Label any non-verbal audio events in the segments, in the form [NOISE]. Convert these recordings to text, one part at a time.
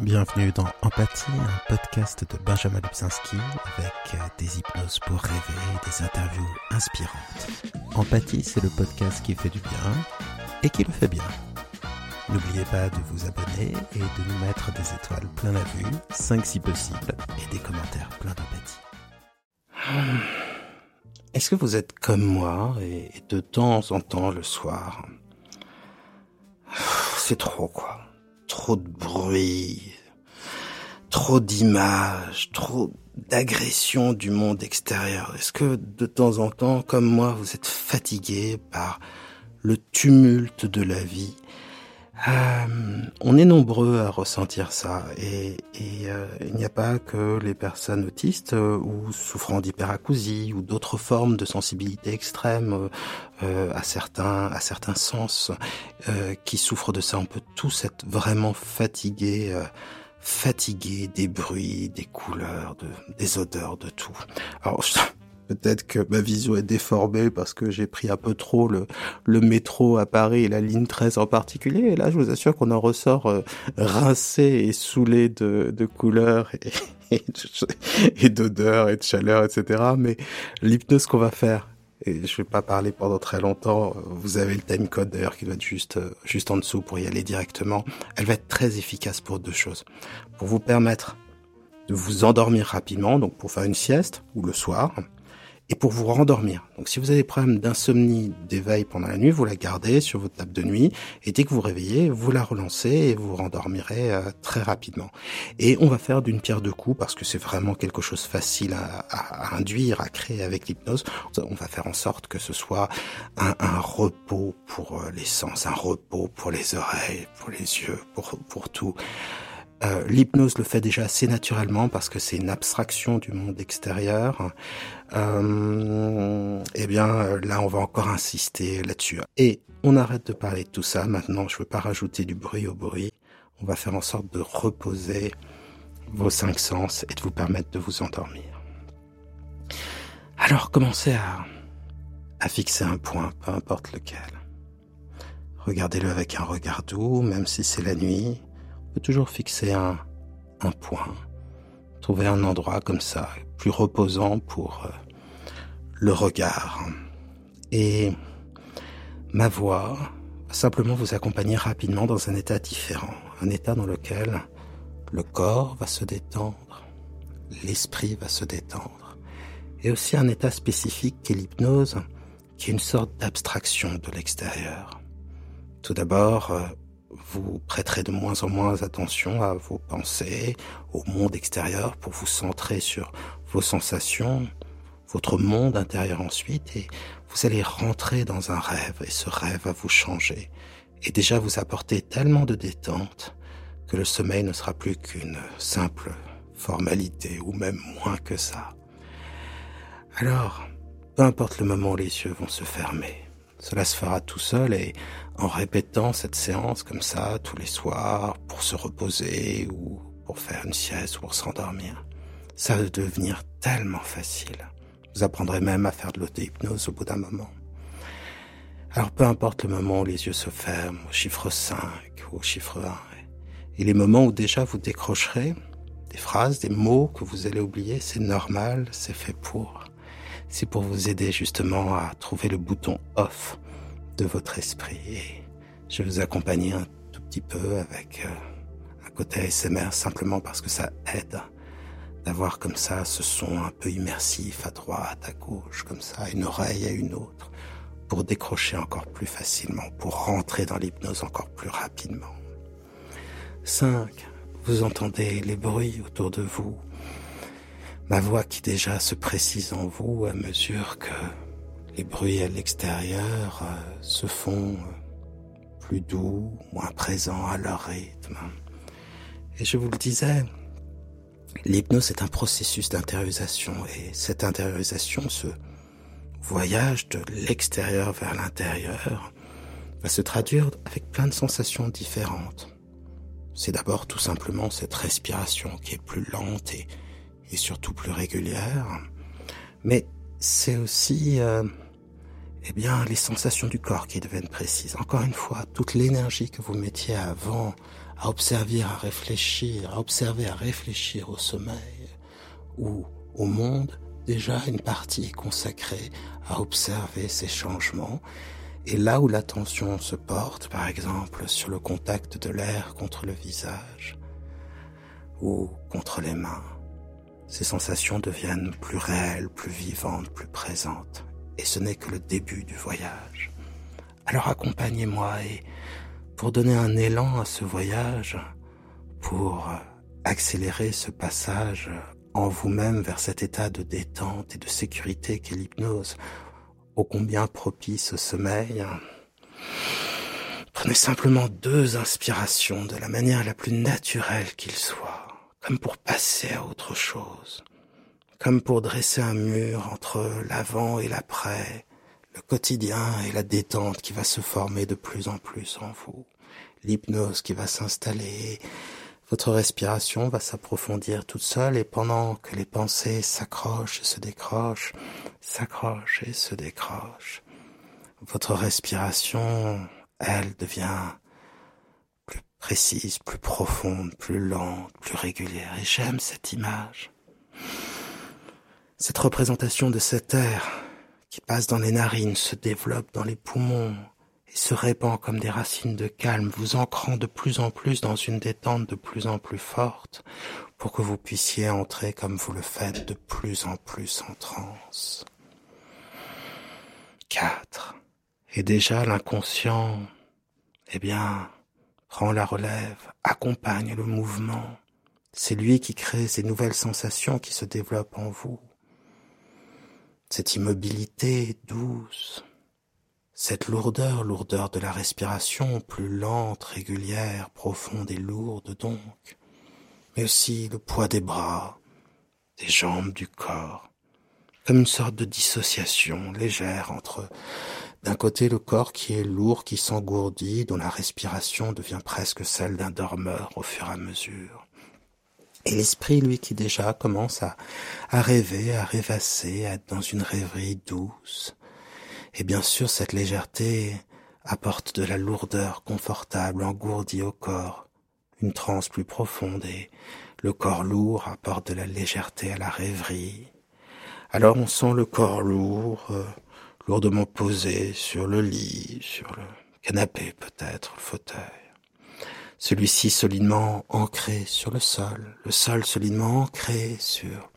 Bienvenue dans Empathie, un podcast de Benjamin Lubzinski avec des hypnoses pour rêver et des interviews inspirantes. Empathie, c'est le podcast qui fait du bien et qui le fait bien. N'oubliez pas de vous abonner et de nous mettre des étoiles plein la vue, 5 si possible, et des commentaires pleins d'empathie. Est-ce que vous êtes comme moi et de temps en temps le soir C'est trop quoi trop de bruit, trop d'images, trop d'agression du monde extérieur. Est-ce que de temps en temps, comme moi, vous êtes fatigué par le tumulte de la vie? Euh, on est nombreux à ressentir ça et, euh, il n'y a pas que les personnes autistes euh, ou souffrant d'hyperacousie ou d'autres formes de sensibilité extrême à certains à certains sens qui souffrent de ça. On peut tous être vraiment fatigués fatigués des bruits, des couleurs, de, des odeurs, de tout. Alors, Peut-être que ma vision est déformée parce que j'ai pris un peu trop le, métro à Paris et la ligne 13 en particulier. Et là, je vous assure qu'on en ressort euh, rincé et saoulé de, couleurs [LAUGHS] et, d'odeurs et de chaleur, etc. Mais l'hypnose qu'on va faire, et je vais pas parler pendant très longtemps. Vous avez le time code d'ailleurs qui doit être juste euh, juste en dessous pour y aller directement. Elle va être très efficace pour deux choses. Pour vous permettre de vous endormir rapidement, donc pour faire une sieste ou le soir, et pour vous rendormir. Donc si vous avez des problèmes d'insomnie, d'éveil pendant la nuit, vous la gardez sur votre table de nuit et dès que vous réveillez, vous la relancez et vous rendormirez euh, très rapidement. Et on va faire d'une pierre deux coups parce que c'est vraiment quelque chose facile à, induire, à créer avec l'hypnose. On va faire en sorte que ce soit un, repos pour les sens, un repos pour les oreilles, pour les yeux, pour tout. Euh, l'hypnose le fait déjà assez naturellement parce que c'est une abstraction du monde extérieur. Euh, eh bien, là, on va encore insister là-dessus. Et on arrête de parler de tout ça. Maintenant, je veux pas rajouter du bruit au bruit. On va faire en sorte de reposer vos cinq sens et de vous permettre de vous endormir. Alors, commencez à, à fixer un point, peu importe lequel. Regardez-le avec un regard doux, même si c'est la nuit peut toujours fixer un, point, trouver un endroit comme ça, plus reposant pour euh, le regard. Et ma voix va simplement vous accompagner rapidement dans un état différent, un état dans lequel le corps va se détendre, l'esprit va se détendre, et aussi un état spécifique qui est l'hypnose, qui est une sorte d'abstraction de l'extérieur. Tout d'abord, euh, vous prêterez de moins en moins attention à vos pensées, au monde extérieur pour vous centrer sur vos sensations, votre monde intérieur ensuite et vous allez rentrer dans un rêve et ce rêve va vous changer et déjà vous apporter tellement de détente que le sommeil ne sera plus qu'une simple formalité ou même moins que ça. Alors, peu importe le moment où les yeux vont se fermer, cela se fera tout seul et en répétant cette séance comme ça tous les soirs pour se reposer ou pour faire une sieste ou pour s'endormir, ça va devenir tellement facile. Vous apprendrez même à faire de l'auto-hypnose au bout d'un moment. Alors peu importe le moment où les yeux se ferment, au chiffre 5 ou au chiffre 1, et les moments où déjà vous décrocherez des phrases, des mots que vous allez oublier, c'est normal, c'est fait pour. C'est pour vous aider justement à trouver le bouton off de votre esprit. Et je vais vous accompagner un tout petit peu avec euh, un côté ASMR simplement parce que ça aide d'avoir comme ça ce son un peu immersif à droite, à gauche, comme ça, une oreille à une autre, pour décrocher encore plus facilement, pour rentrer dans l'hypnose encore plus rapidement. 5. Vous entendez les bruits autour de vous, ma voix qui déjà se précise en vous à mesure que les bruits à l'extérieur euh, se font euh, plus doux, moins présents à leur rythme. Et je vous le disais, l'hypnose est un processus d'intériorisation et cette intériorisation, ce voyage de l'extérieur vers l'intérieur, va se traduire avec plein de sensations différentes. C'est d'abord tout simplement cette respiration qui est plus lente et, et surtout plus régulière, mais c'est aussi euh, eh bien, les sensations du corps qui deviennent précises. Encore une fois, toute l'énergie que vous mettiez avant à observer, à réfléchir, à observer, à réfléchir au sommeil ou au monde, déjà une partie est consacrée à observer ces changements. Et là où l'attention se porte, par exemple, sur le contact de l'air contre le visage ou contre les mains, ces sensations deviennent plus réelles, plus vivantes, plus présentes. Et ce n'est que le début du voyage. Alors accompagnez-moi et pour donner un élan à ce voyage, pour accélérer ce passage en vous-même vers cet état de détente et de sécurité qu'est l'hypnose, ô combien propice au sommeil. Prenez simplement deux inspirations de la manière la plus naturelle qu'il soit, comme pour passer à autre chose, comme pour dresser un mur entre l'avant et l'après, le quotidien et la détente qui va se former de plus en plus en vous, l'hypnose qui va s'installer, votre respiration va s'approfondir toute seule et pendant que les pensées s'accrochent et se décrochent, s'accrochent et se décrochent, votre respiration, elle, devient précise, plus profonde, plus lente, plus régulière. Et j'aime cette image. Cette représentation de cet air qui passe dans les narines, se développe dans les poumons et se répand comme des racines de calme, vous ancrant de plus en plus dans une détente de plus en plus forte, pour que vous puissiez entrer comme vous le faites de plus en plus en transe. 4. Et déjà l'inconscient, eh bien, prend la relève, accompagne le mouvement. C'est lui qui crée ces nouvelles sensations qui se développent en vous cette immobilité douce, cette lourdeur, lourdeur de la respiration, plus lente, régulière, profonde et lourde donc, mais aussi le poids des bras, des jambes, du corps, comme une sorte de dissociation légère entre d'un côté le corps qui est lourd, qui s'engourdit, dont la respiration devient presque celle d'un dormeur au fur et à mesure, et l'esprit, lui, qui déjà commence à, rêver, à rêvasser, à être dans une rêverie douce. Et bien sûr, cette légèreté apporte de la lourdeur confortable, engourdie au corps, une transe plus profonde, et le corps lourd apporte de la légèreté à la rêverie. Alors on sent le corps lourd, euh, lourdement posé sur le lit, sur le canapé peut-être, le fauteuil. Celui-ci solidement ancré sur le sol, le sol solidement ancré sur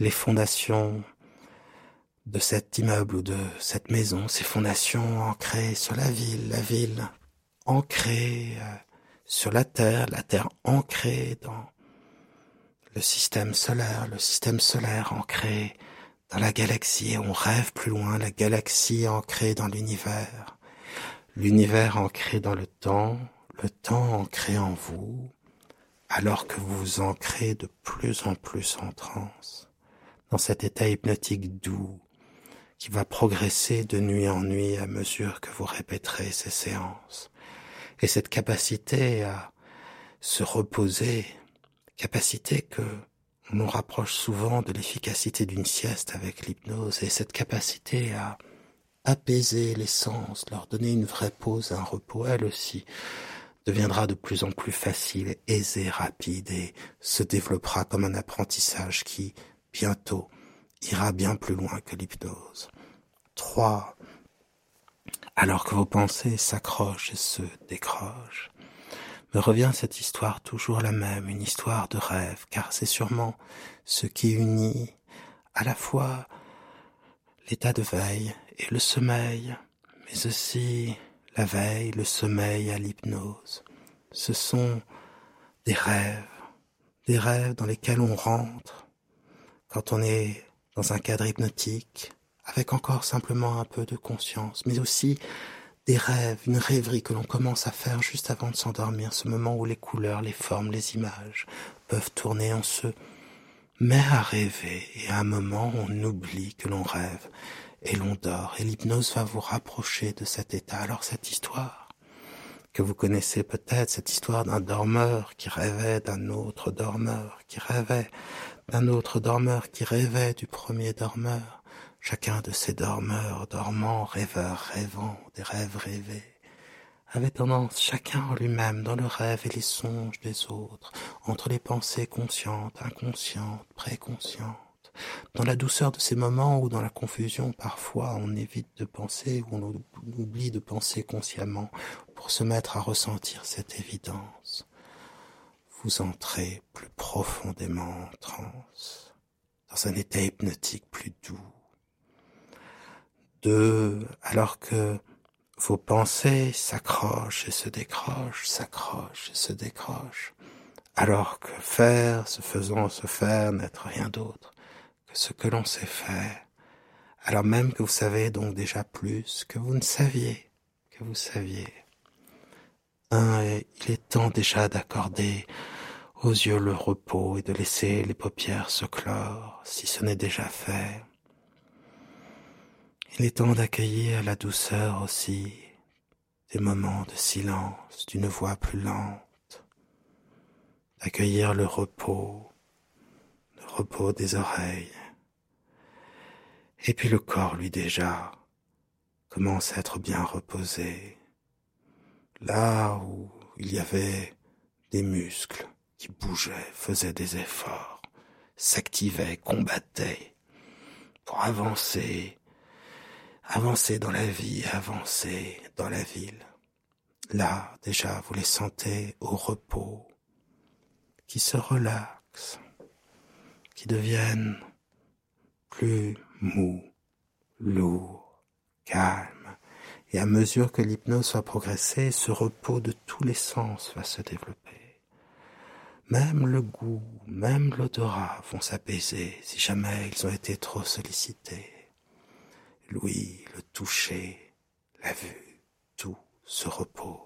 les fondations de cet immeuble ou de cette maison, ces fondations ancrées sur la ville, la ville ancrée euh, sur la Terre, la Terre ancrée dans le système solaire, le système solaire ancré dans la galaxie, on rêve plus loin, la galaxie ancrée dans l'univers, l'univers ancré dans le temps, le temps ancré en vous, alors que vous vous ancrez de plus en plus en transe, dans cet état hypnotique doux, qui va progresser de nuit en nuit à mesure que vous répéterez ces séances. Et cette capacité à se reposer, capacité que l'on rapproche souvent de l'efficacité d'une sieste avec l'hypnose, et cette capacité à apaiser les sens, leur donner une vraie pause, un repos, elle aussi, deviendra de plus en plus facile, aisé, rapide et se développera comme un apprentissage qui, bientôt, ira bien plus loin que l'hypnose. 3. Alors que vos pensées s'accrochent et se décrochent, me revient cette histoire toujours la même, une histoire de rêve, car c'est sûrement ce qui unit à la fois l'état de veille et le sommeil, mais aussi la veille, le sommeil à l'hypnose. Ce sont des rêves, des rêves dans lesquels on rentre quand on est dans un cadre hypnotique, avec encore simplement un peu de conscience, mais aussi des rêves, une rêverie que l'on commence à faire juste avant de s'endormir, ce moment où les couleurs, les formes, les images peuvent tourner en se met à rêver et à un moment on oublie que l'on rêve et l'on dort, et l'hypnose va vous rapprocher de cet état. Alors cette histoire, que vous connaissez peut-être, cette histoire d'un dormeur qui rêvait d'un autre dormeur, qui rêvait d'un autre dormeur, qui rêvait du premier dormeur, chacun de ces dormeurs, dormants, rêveurs, rêvant, des rêves rêvés, avait tendance chacun en lui-même, dans le rêve et les songes des autres, entre les pensées conscientes, inconscientes, préconscientes, dans la douceur de ces moments où dans la confusion parfois on évite de penser ou on oublie de penser consciemment pour se mettre à ressentir cette évidence. Vous entrez plus profondément en transe, dans un état hypnotique plus doux. Deux, alors que vos pensées s'accrochent et se décrochent, s'accrochent et se décrochent, alors que faire, se faisant se faire, n'être rien d'autre que ce que l'on sait faire, alors même que vous savez donc déjà plus que vous ne saviez, que vous saviez. Un, il est temps déjà d'accorder aux yeux le repos et de laisser les paupières se clore, si ce n'est déjà fait. Il est temps d'accueillir la douceur aussi, des moments de silence, d'une voix plus lente, d'accueillir le repos, le repos des oreilles. Et puis le corps, lui déjà, commence à être bien reposé. Là où il y avait des muscles qui bougeaient, faisaient des efforts, s'activaient, combattaient pour avancer, avancer dans la vie, avancer dans la ville. Là, déjà, vous les sentez au repos, qui se relaxent, qui deviennent plus mous, lourds, calmes. Et à mesure que l'hypnose va progresser, ce repos de tous les sens va se développer. Même le goût, même l'odorat vont s'apaiser si jamais ils ont été trop sollicités l'ouïe, le toucher, la vue, tout se repose.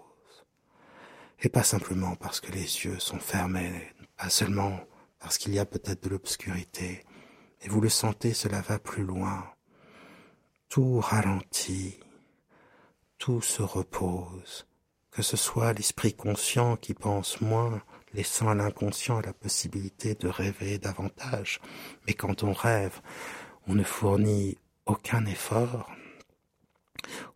Et pas simplement parce que les yeux sont fermés, pas seulement parce qu'il y a peut-être de l'obscurité, et vous le sentez, cela va plus loin. Tout ralentit, tout se repose, que ce soit l'esprit conscient qui pense moins, laissant à l'inconscient la possibilité de rêver davantage. Mais quand on rêve, on ne fournit aucun effort,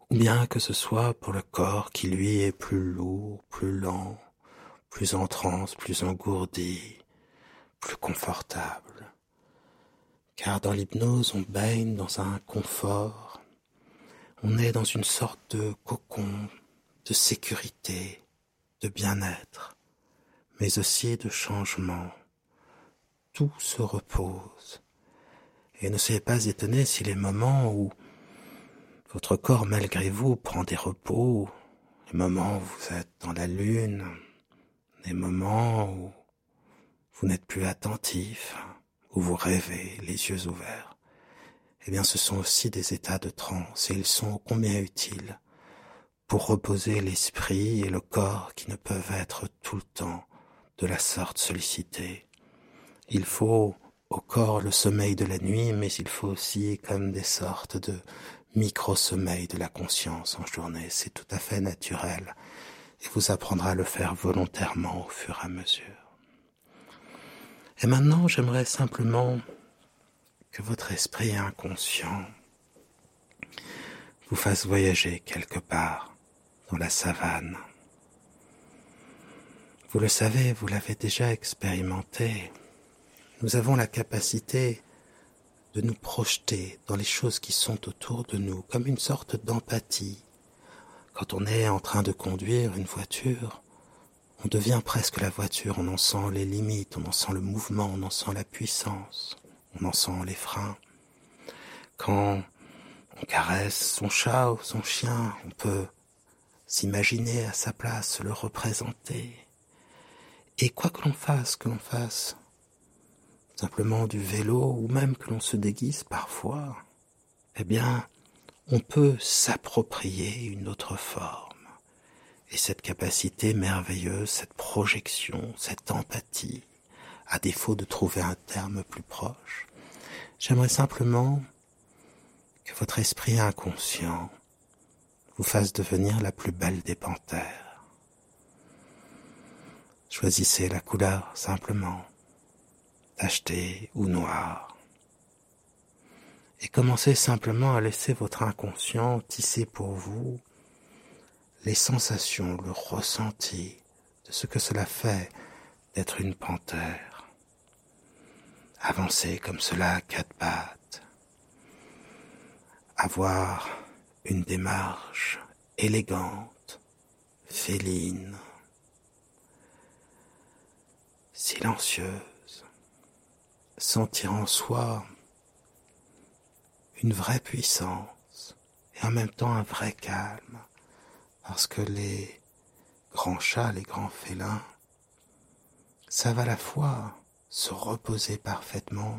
ou bien que ce soit pour le corps qui lui est plus lourd, plus lent, plus en transe, plus engourdi, plus confortable. Car dans l'hypnose, on baigne dans un confort, on est dans une sorte de cocon, de sécurité, de bien-être, mais aussi de changement. Tout se repose et ne soyez pas étonné si les moments où votre corps, malgré vous, prend des repos, les moments où vous êtes dans la lune, les moments où vous n'êtes plus attentif, où vous rêvez les yeux ouverts, eh bien ce sont aussi des états de transe et ils sont combien utiles pour reposer l'esprit et le corps qui ne peuvent être tout le temps de la sorte sollicités. Il faut au corps le sommeil de la nuit, mais il faut aussi comme des sortes de micro-sommeil de la conscience en journée. C'est tout à fait naturel et vous apprendra à le faire volontairement au fur et à mesure. Et maintenant, j'aimerais simplement que votre esprit inconscient vous fasse voyager quelque part dans la savane. Vous le savez, vous l'avez déjà expérimenté nous avons la capacité de nous projeter dans les choses qui sont autour de nous, comme une sorte d'empathie. Quand on est en train de conduire une voiture, on devient presque la voiture, on en sent les limites, on en sent le mouvement, on en sent la puissance, on en sent les freins. Quand on caresse son chat ou son chien, on peut s'imaginer à sa place, le représenter. Et quoi que l'on fasse, que l'on fasse, simplement du vélo ou même que l'on se déguise parfois, eh bien, on peut s'approprier une autre forme. Et cette capacité merveilleuse, cette projection, cette empathie, à défaut de trouver un terme plus proche, j'aimerais simplement que votre esprit inconscient vous fasse devenir la plus belle des panthères. Choisissez la couleur simplement acheté ou noir. Et commencez simplement à laisser votre inconscient tisser pour vous les sensations, le ressenti de ce que cela fait d'être une panthère. Avancer comme cela à quatre pattes. Avoir une démarche élégante, féline, silencieuse. Sentir en soi une vraie puissance et en même temps un vrai calme parce que les grands chats, les grands félins, savent à la fois se reposer parfaitement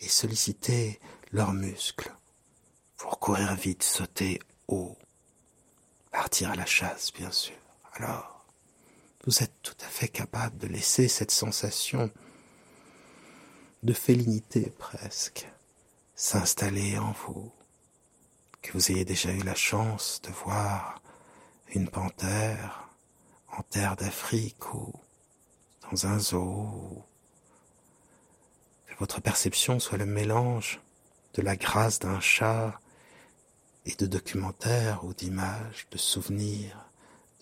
et solliciter leurs muscles pour courir vite, sauter haut, partir à la chasse, bien sûr. Alors, vous êtes tout à fait capable de laisser cette sensation de félinité presque s'installer en vous, que vous ayez déjà eu la chance de voir une panthère en terre d'Afrique ou dans un zoo, que votre perception soit le mélange de la grâce d'un chat et de documentaires ou d'images, de souvenirs,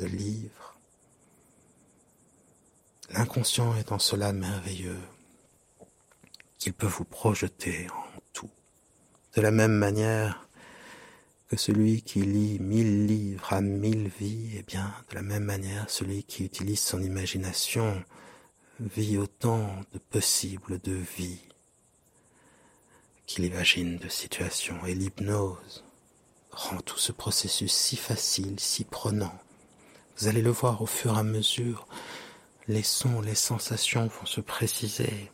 de livres. L'inconscient est en cela merveilleux qu'il peut vous projeter en tout. De la même manière que celui qui lit mille livres a mille vies, eh bien, de la même manière, celui qui utilise son imagination vit autant de possibles de vies qu'il imagine de situations. Et l'hypnose rend tout ce processus si facile, si prenant. Vous allez le voir au fur et à mesure, les sons, les sensations vont se préciser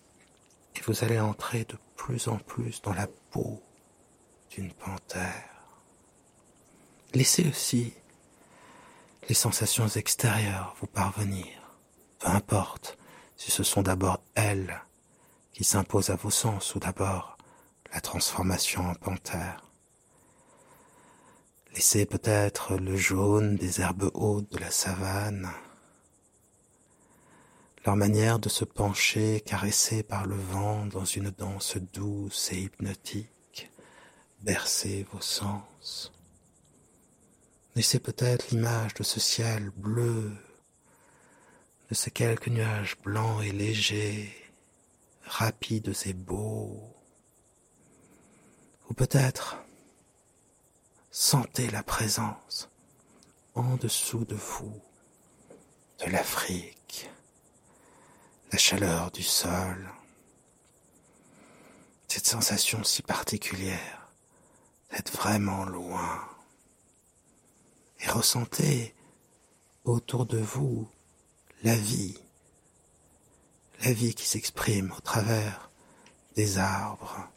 vous allez entrer de plus en plus dans la peau d'une panthère. Laissez aussi les sensations extérieures vous parvenir. Peu importe si ce sont d'abord elles qui s'imposent à vos sens ou d'abord la transformation en panthère. Laissez peut-être le jaune des herbes hautes de la savane, manière de se pencher caressée par le vent dans une danse douce et hypnotique, bercer vos sens. Laissez peut-être l'image de ce ciel bleu, de ces quelques nuages blancs et légers, rapides et beaux. Ou peut-être sentez la présence en dessous de vous de l'Afrique, la chaleur du sol, cette sensation si particulière d'être vraiment loin. Et ressentez autour de vous la vie, la vie qui s'exprime au travers des arbres,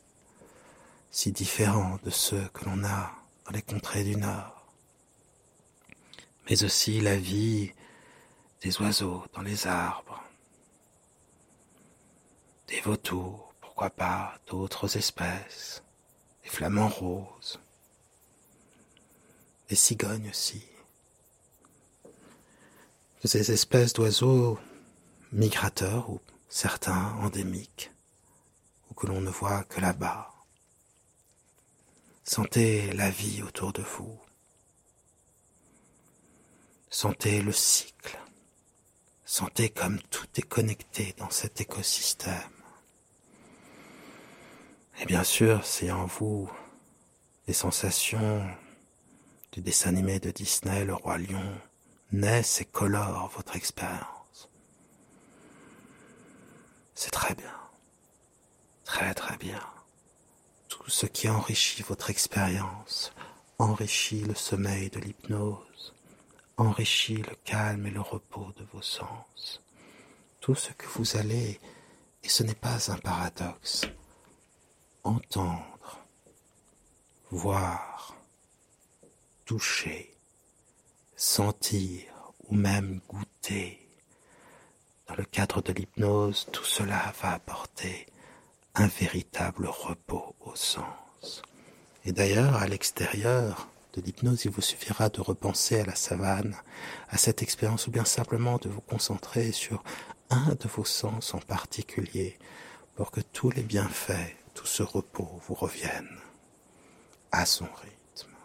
si différents de ceux que l'on a dans les contrées du Nord, mais aussi la vie des oiseaux dans les arbres, des vautours, pourquoi pas d'autres espèces, des flamants roses, les cigognes aussi. Ces espèces d'oiseaux migrateurs ou certains endémiques ou que l'on ne voit que là-bas. Sentez la vie autour de vous. Sentez le cycle. Sentez comme tout est connecté dans cet écosystème. Et bien sûr, c'est en vous des sensations du dessin animé de Disney, Le Roi Lion, naissent et colore votre expérience. C'est très bien. Très très bien. Tout ce qui enrichit votre expérience enrichit le sommeil de l'hypnose, enrichit le calme et le repos de vos sens. Tout ce que vous allez, et ce n'est pas un paradoxe, entendre, voir, toucher, sentir ou même goûter. Dans le cadre de l'hypnose, tout cela va apporter un véritable repos au sens. Et d'ailleurs, à l'extérieur de l'hypnose, il vous suffira de repenser à la savane, à cette expérience, ou bien simplement de vous concentrer sur un de vos sens en particulier, pour que tous les bienfaits, tout ce repos vous reviennent à son rythme.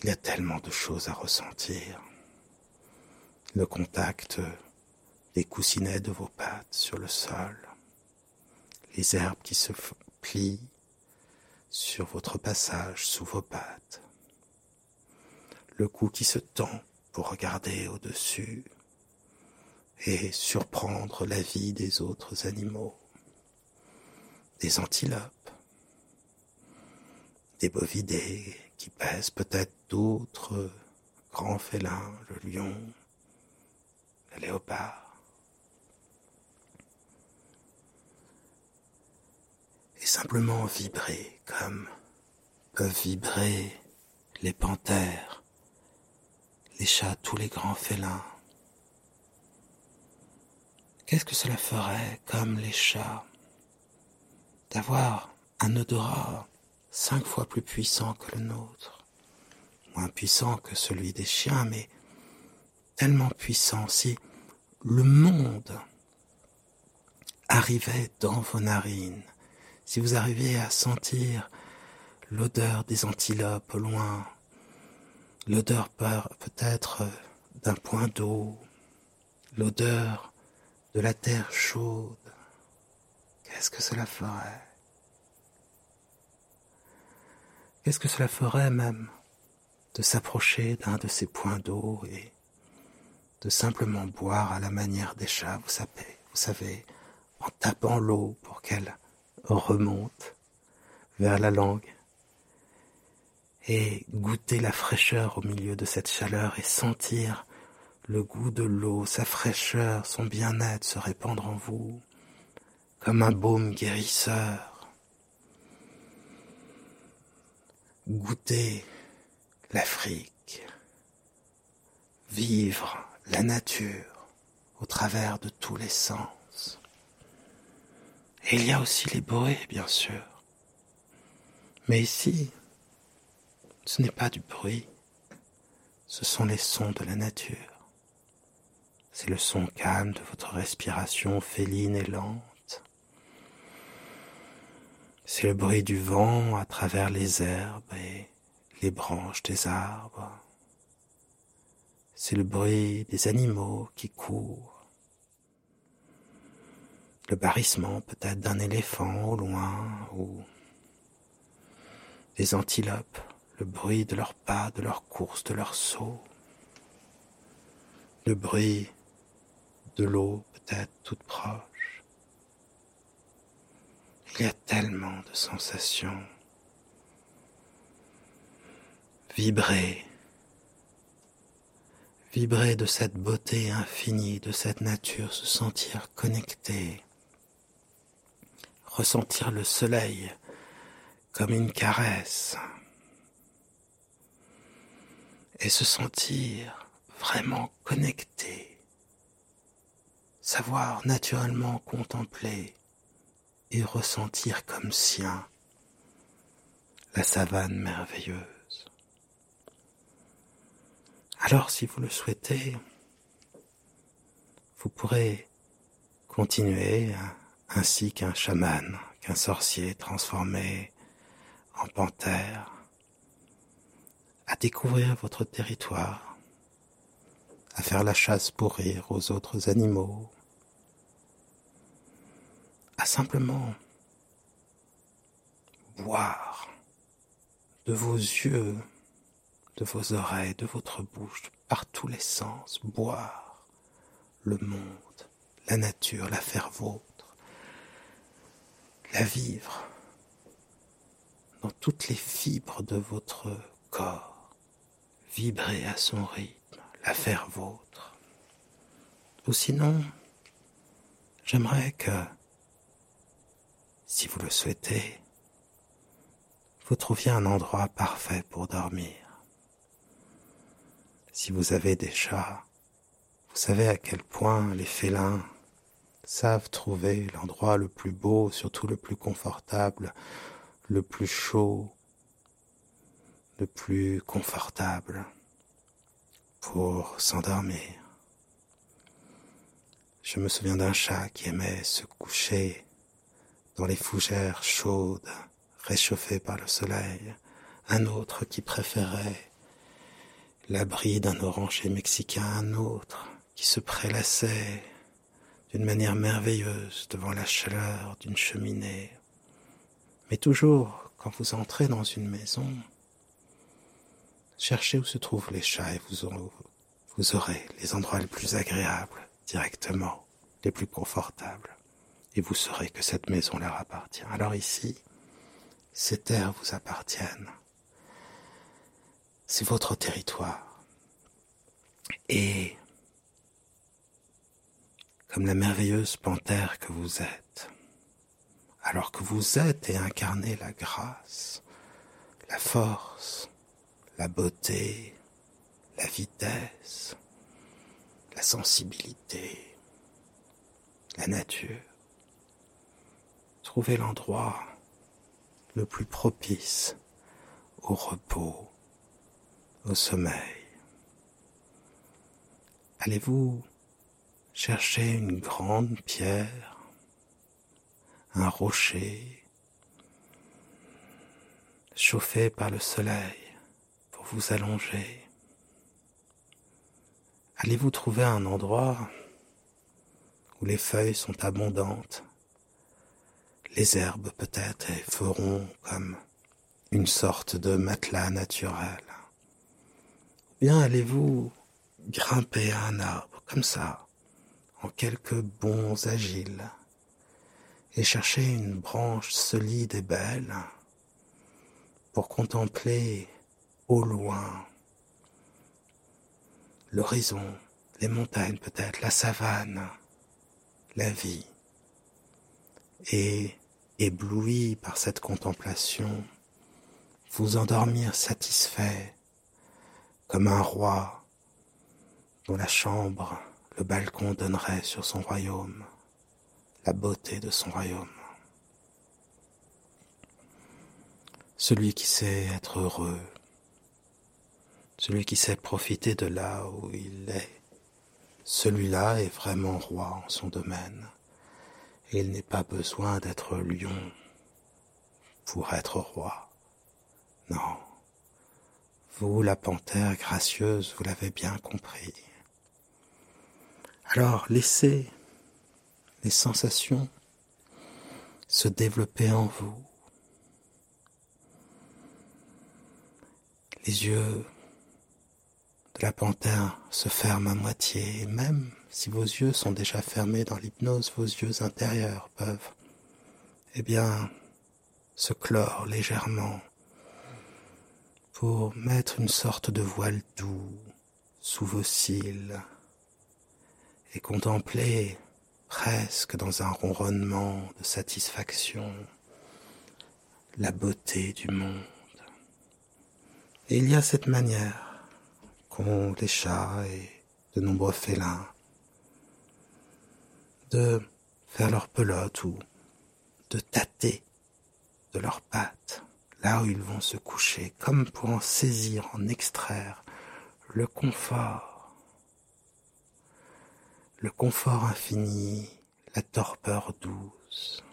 Il y a tellement de choses à ressentir. Le contact des coussinets de vos pattes sur le sol, les herbes qui se plient sur votre passage sous vos pattes, le cou qui se tend pour regarder au-dessus et surprendre la vie des autres animaux, des antilopes, des bovidés qui pèsent peut-être d'autres grands félins, le lion, le léopard. Et simplement vibrer comme peuvent vibrer les panthères, les chats, tous les grands félins. Qu'est-ce que cela ferait, comme les chats, d'avoir un odorat cinq fois plus puissant que le nôtre, moins puissant que celui des chiens, mais tellement puissant. Si le monde arrivait dans vos narines, si vous arriviez à sentir l'odeur des antilopes au loin, l'odeur peut-être d'un point d'eau, l'odeur de la terre chaude, qu'est-ce que cela ferait? Qu'est-ce que cela ferait même de s'approcher d'un de ces points d'eau et de simplement boire à la manière des chats, vous savez, vous savez, en tapant l'eau pour qu'elle remonte vers la langue et goûter la fraîcheur au milieu de cette chaleur et sentir le goût de l'eau, sa fraîcheur, son bien-être se répandre en vous? Comme un baume guérisseur. Goûter l'Afrique, vivre la nature au travers de tous les sens. Et il y a aussi les bruits, bien sûr. Mais ici, ce n'est pas du bruit, ce sont les sons de la nature. C'est le son calme de votre respiration féline et lente. C'est le bruit du vent à travers les herbes et les branches des arbres. C'est le bruit des animaux qui courent. Le barrissement peut-être d'un éléphant au loin ou des antilopes, le bruit de leurs pas, de leurs courses, de leurs sauts. Le bruit de l'eau peut-être toute proche. Il y a tellement de sensations. Vibrer. Vibrer de cette beauté infinie, de cette nature, se sentir connecté, ressentir le soleil comme une caresse. Et se sentir vraiment connecté, savoir naturellement contempler et ressentir comme sien la savane merveilleuse. Alors si vous le souhaitez, vous pourrez continuer ainsi qu'un chaman, qu'un sorcier transformé en panthère, à découvrir votre territoire, à faire la chasse pour rire aux autres animaux, à simplement boire de vos yeux de vos oreilles, de votre bouche, par tous les sens, boire le monde, la nature, la faire vôtre, la vivre dans toutes les fibres de votre corps, vibrer à son rythme, la faire vôtre. Ou sinon, j'aimerais que, si vous le souhaitez, vous trouviez un endroit parfait pour dormir si vous avez des chats, vous savez à quel point les félins savent trouver l'endroit le plus beau, surtout le plus confortable, le plus chaud, le plus confortable pour s'endormir. Je me souviens d'un chat qui aimait se coucher dans les fougères chaudes, réchauffées par le soleil, un autre qui préférait l'abri d'un oranger mexicain un autre, qui se prélassait d'une manière merveilleuse devant la chaleur d'une cheminée. Mais toujours, quand vous entrez dans une maison, cherchez où se trouvent les chats et vous aurez, vous aurez les endroits les plus agréables directement, les plus confortables. Et vous saurez que cette maison leur appartient. Alors ici, ces terres vous appartiennent. C'est votre territoire. Et comme la merveilleuse panthère que vous êtes, alors que vous êtes et incarnez la grâce, la force, la beauté, la vitesse, la sensibilité, la nature. Trouvez l'endroit le plus propice au repos, au sommeil. Allez-vous chercher une grande pierre, un rocher, chauffé par le soleil pour vous allonger? Allez-vous trouver un endroit où les feuilles sont abondantes, les herbes peut-être feront comme une sorte de matelas naturel. Ou bien allez-vous grimper à un arbre comme ça, en quelques bonds agiles et chercher une branche solide et belle pour contempler au loin l'horizon, les montagnes peut-être, la savane, la vie. Et ébloui par cette contemplation, vous endormir satisfait comme un roi dont la chambre le balcon donnerait sur son royaume la beauté de son royaume. Celui qui sait être heureux, celui qui sait profiter de là où il est, celui-là est vraiment roi en son domaine, il n'est pas besoin d'être lion pour être roi. Non, vous, la panthère gracieuse, vous l'avez bien compris. Alors laissez les sensations se développer en vous. Les yeux de la panthère se ferment à moitié même si vos yeux sont déjà fermés dans l'hypnose, vos yeux intérieurs peuvent, eh bien, se clore légèrement pour mettre une sorte de voile doux sous vos cils et contempler presque dans un ronronnement de satisfaction la beauté du monde. Et il y a cette manière qu'ont les chats et de nombreux félins de faire leur pelote ou de tâter de leurs pattes là où ils vont se coucher, comme pour en saisir, en extraire le confort le confort infini, la torpeur douce.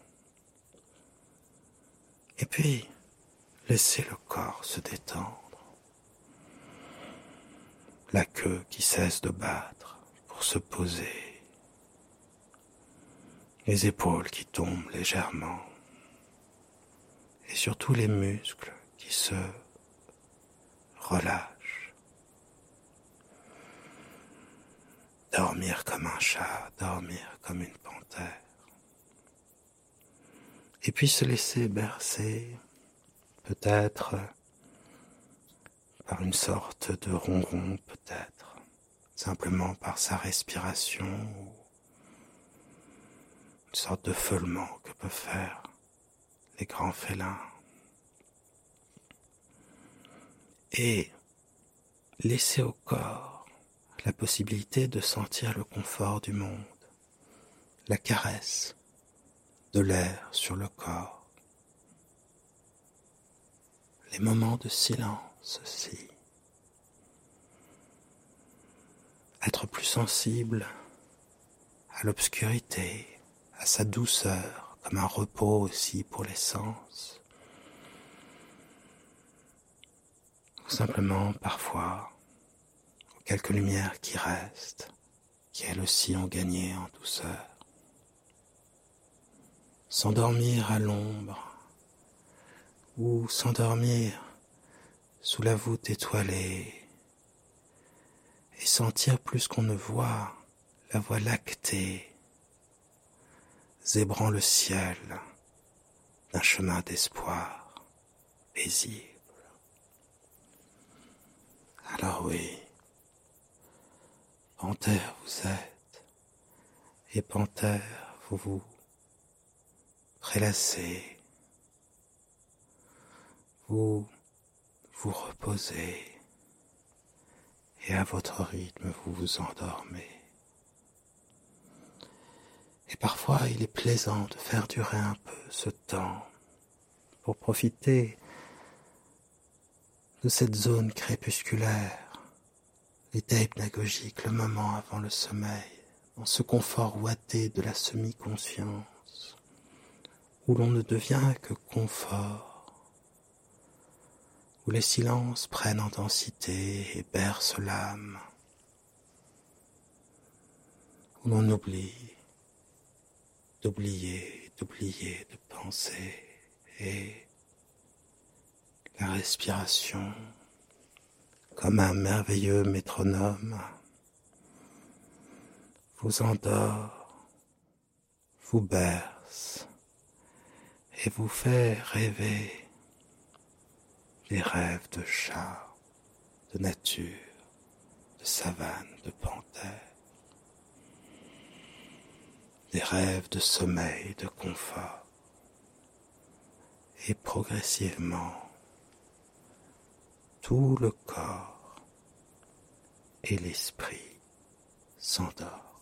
Et puis, laissez le corps se détendre. La queue qui cesse de battre pour se poser. Les épaules qui tombent légèrement. Et surtout les muscles qui se relâchent. dormir comme un chat, dormir comme une panthère. Et puis se laisser bercer, peut-être par une sorte de ronron, peut-être simplement par sa respiration sorte de feulement que peuvent faire les grands félins. Et laisser au corps la possibilité de sentir le confort du monde, la caresse de l'air sur le corps, les moments de silence aussi, être plus sensible à l'obscurité, sa douceur, comme un repos aussi pour les sens. Ou simplement parfois quelques lumières qui restent, qui elles aussi ont gagné en douceur. S'endormir à l'ombre ou s'endormir sous la voûte étoilée et sentir plus qu'on ne voit la voie lactée, zébrant le ciel d'un chemin d'espoir paisible. Alors oui, panthère vous êtes, et panthère vous vous prélassez, vous vous reposez, et à votre rythme vous vous endormez. Et parfois il est plaisant de faire durer un peu ce temps pour profiter de cette zone crépusculaire, l'état hypnagogique, le moment avant le sommeil, dans ce confort ouaté de la semi-conscience, où l'on ne devient que confort, où les silences prennent en densité et bercent l'âme, où l'on oublie d'oublier, d'oublier, de penser. Et la respiration comme un merveilleux métronome vous endort, vous berce et vous fait rêver des rêves de chat, de nature, de savane, de panthère, des rêves de sommeil, de confort, et progressivement tout le corps et l'esprit s'endort.